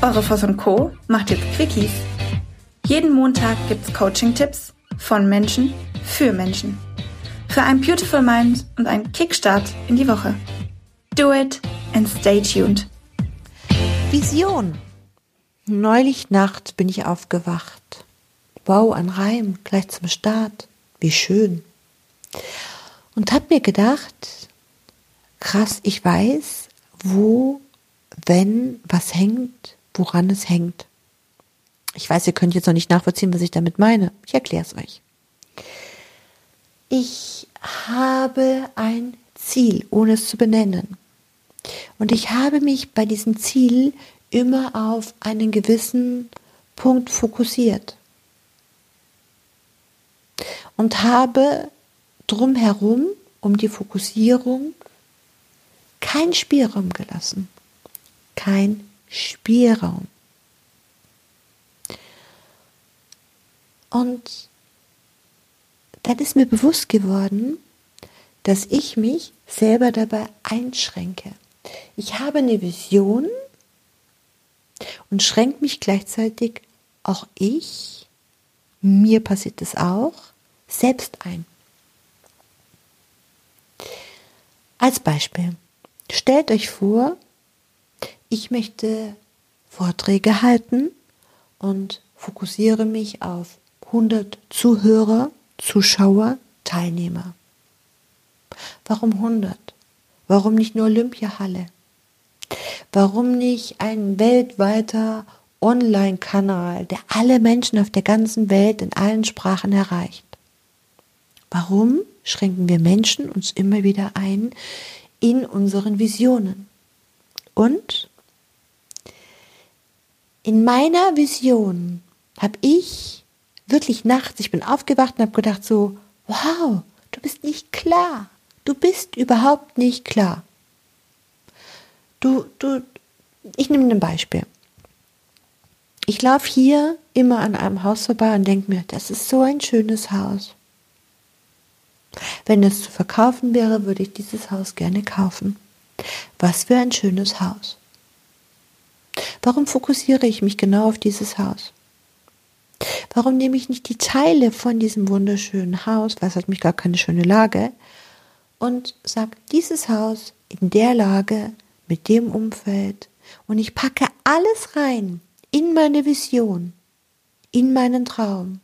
Eure Voss und Co. macht jetzt Quickies. Jeden Montag gibt's Coaching-Tipps von Menschen für Menschen. Für ein Beautiful Mind und einen Kickstart in die Woche. Do it and stay tuned. Vision. Neulich Nacht bin ich aufgewacht. Wow, ein Reim, gleich zum Start. Wie schön. Und hab mir gedacht, krass, ich weiß, wo, wenn, was hängt, woran es hängt. Ich weiß, ihr könnt jetzt noch nicht nachvollziehen, was ich damit meine. Ich erkläre es euch. Ich habe ein Ziel, ohne es zu benennen. Und ich habe mich bei diesem Ziel immer auf einen gewissen Punkt fokussiert. Und habe drumherum, um die Fokussierung, kein Spielraum gelassen. Kein Spielraum. Und dann ist mir bewusst geworden, dass ich mich selber dabei einschränke. Ich habe eine Vision und schränke mich gleichzeitig auch ich, mir passiert es auch, selbst ein. Als Beispiel, stellt euch vor, ich möchte Vorträge halten und fokussiere mich auf 100 Zuhörer, Zuschauer, Teilnehmer. Warum 100? Warum nicht nur Olympiahalle? Warum nicht ein weltweiter Online-Kanal, der alle Menschen auf der ganzen Welt in allen Sprachen erreicht? Warum schränken wir Menschen uns immer wieder ein in unseren Visionen? Und in meiner Vision habe ich wirklich nachts, ich bin aufgewacht und habe gedacht so, wow, du bist nicht klar. Du bist überhaupt nicht klar. Du, du, ich nehme ein Beispiel. Ich laufe hier immer an einem Haus vorbei und denke mir, das ist so ein schönes Haus. Wenn es zu verkaufen wäre, würde ich dieses Haus gerne kaufen. Was für ein schönes Haus. Warum fokussiere ich mich genau auf dieses Haus? Warum nehme ich nicht die Teile von diesem wunderschönen Haus, weil es hat mich gar keine schöne Lage, und sag, dieses Haus in der Lage, mit dem Umfeld und ich packe alles rein in meine Vision, in meinen Traum.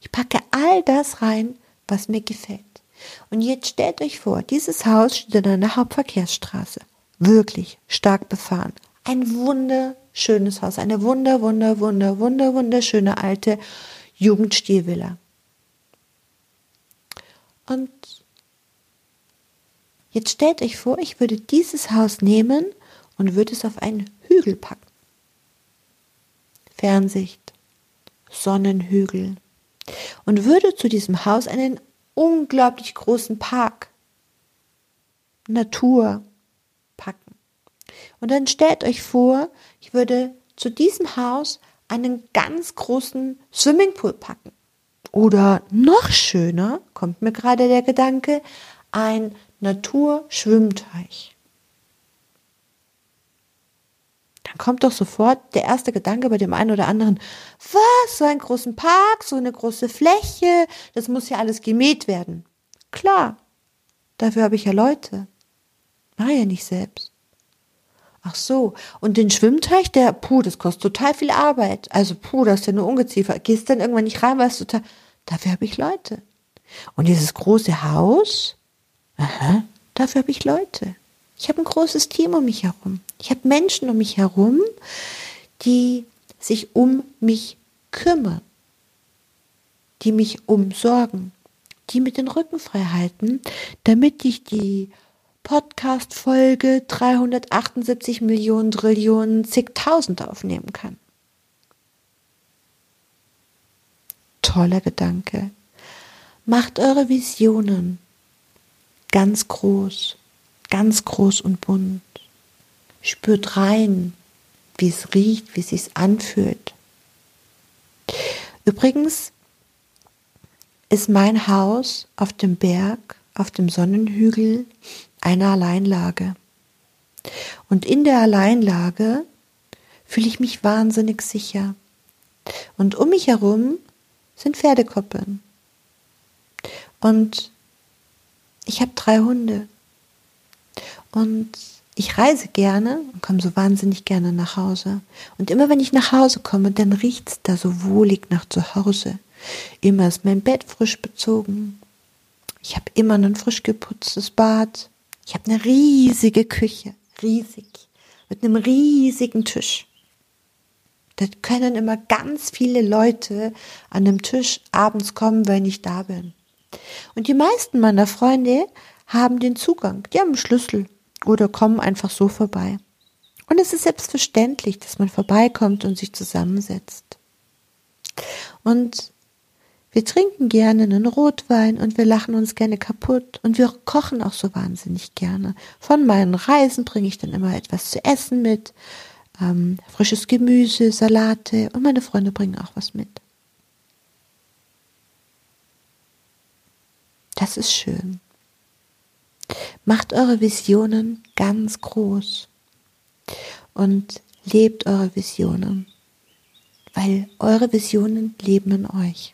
Ich packe all das rein, was mir gefällt. Und jetzt stellt euch vor, dieses Haus steht an einer Hauptverkehrsstraße. Wirklich stark befahren. Ein wunderschönes Haus, eine wunder, wunder, wunder, wunder, wunderschöne alte Jugendstilvilla. Und Jetzt stellt euch vor, ich würde dieses Haus nehmen und würde es auf einen Hügel packen. Fernsicht, Sonnenhügel. Und würde zu diesem Haus einen unglaublich großen Park, Natur. Und dann stellt euch vor, ich würde zu diesem Haus einen ganz großen Swimmingpool packen. Oder noch schöner, kommt mir gerade der Gedanke, ein Naturschwimmteich. Dann kommt doch sofort der erste Gedanke bei dem einen oder anderen, was, so einen großen Park, so eine große Fläche, das muss ja alles gemäht werden. Klar, dafür habe ich ja Leute. Mach ja nicht selbst. Ach so, und den Schwimmteich, der, puh, das kostet total viel Arbeit. Also, puh, das ist ja nur Ungeziefer. Gehst dann irgendwann nicht rein, weil es total, dafür habe ich Leute. Und dieses große Haus, Aha, dafür habe ich Leute. Ich habe ein großes Team um mich herum. Ich habe Menschen um mich herum, die sich um mich kümmern, die mich umsorgen, die mit den Rücken frei halten, damit ich die Podcast-Folge 378 Millionen Trillionen zigtausend aufnehmen kann. Toller Gedanke. Macht eure Visionen ganz groß, ganz groß und bunt. Spürt rein, wie es riecht, wie es sich anfühlt. Übrigens ist mein Haus auf dem Berg, auf dem fühle ich mich wahnsinnig sicher. Und um mich herum sind Pferdekoppeln. Und ich habe drei Hunde. Und ich reise gerne und komme so wahnsinnig gerne nach Hause. Und immer wenn ich nach Hause komme, dann riecht es da so wohlig nach zu Hause. Immer ist mein Bett frisch bezogen. Ich habe immer ein frisch geputztes Bad. Ich habe eine riesige Küche, riesig, mit einem riesigen Tisch. Da können immer ganz viele Leute an dem Tisch abends kommen, wenn ich da bin. Und die meisten meiner Freunde haben den Zugang, die haben einen Schlüssel oder kommen einfach so vorbei. Und es ist selbstverständlich, dass man vorbeikommt und sich zusammensetzt. Und wir trinken gerne einen Rotwein und wir lachen uns gerne kaputt und wir kochen auch so wahnsinnig gerne. Von meinen Reisen bringe ich dann immer etwas zu essen mit, ähm, frisches Gemüse, Salate und meine Freunde bringen auch was mit. Das ist schön. Macht eure Visionen ganz groß und lebt eure Visionen, weil eure Visionen leben in euch.